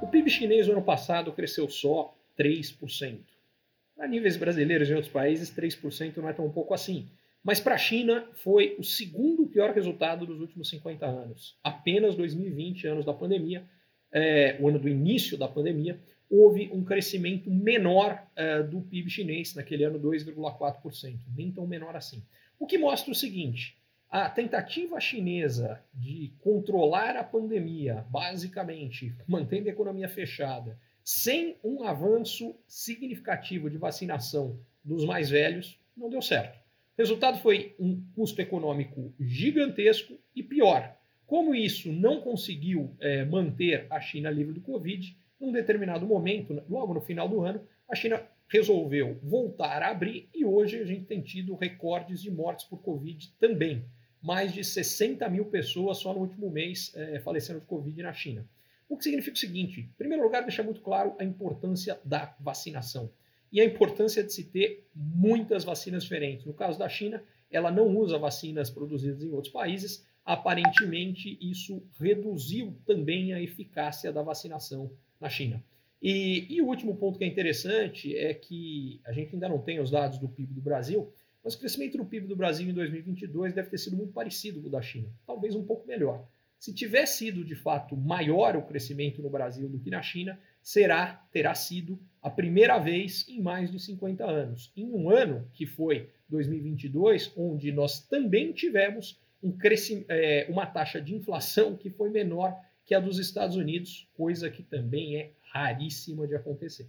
O PIB chinês no ano passado cresceu só 3%. Para níveis brasileiros e outros países, 3% não é tão pouco assim. Mas para a China foi o segundo pior resultado dos últimos 50 anos. Apenas 2020, anos da pandemia, é, o ano do início da pandemia, houve um crescimento menor é, do PIB chinês, naquele ano 2,4%, nem tão menor assim. O que mostra o seguinte: a tentativa chinesa de controlar a pandemia, basicamente mantendo a economia fechada, sem um avanço significativo de vacinação dos mais velhos, não deu certo. O resultado foi um custo econômico gigantesco e pior. Como isso não conseguiu é, manter a China livre do Covid, num determinado momento, logo no final do ano, a China resolveu voltar a abrir e hoje a gente tem tido recordes de mortes por Covid também mais de 60 mil pessoas só no último mês é, falecendo de Covid na China. O que significa o seguinte: em primeiro lugar, deixa muito claro a importância da vacinação e a importância de se ter muitas vacinas diferentes. No caso da China, ela não usa vacinas produzidas em outros países. Aparentemente, isso reduziu também a eficácia da vacinação na China. E, e o último ponto que é interessante é que a gente ainda não tem os dados do PIB do Brasil, mas o crescimento do PIB do Brasil em 2022 deve ter sido muito parecido com o da China, talvez um pouco melhor. Se tiver sido de fato maior o crescimento no Brasil do que na China, será, terá sido a primeira vez em mais de 50 anos. Em um ano que foi 2022, onde nós também tivemos um é, uma taxa de inflação que foi menor que a dos Estados Unidos, coisa que também é raríssima de acontecer.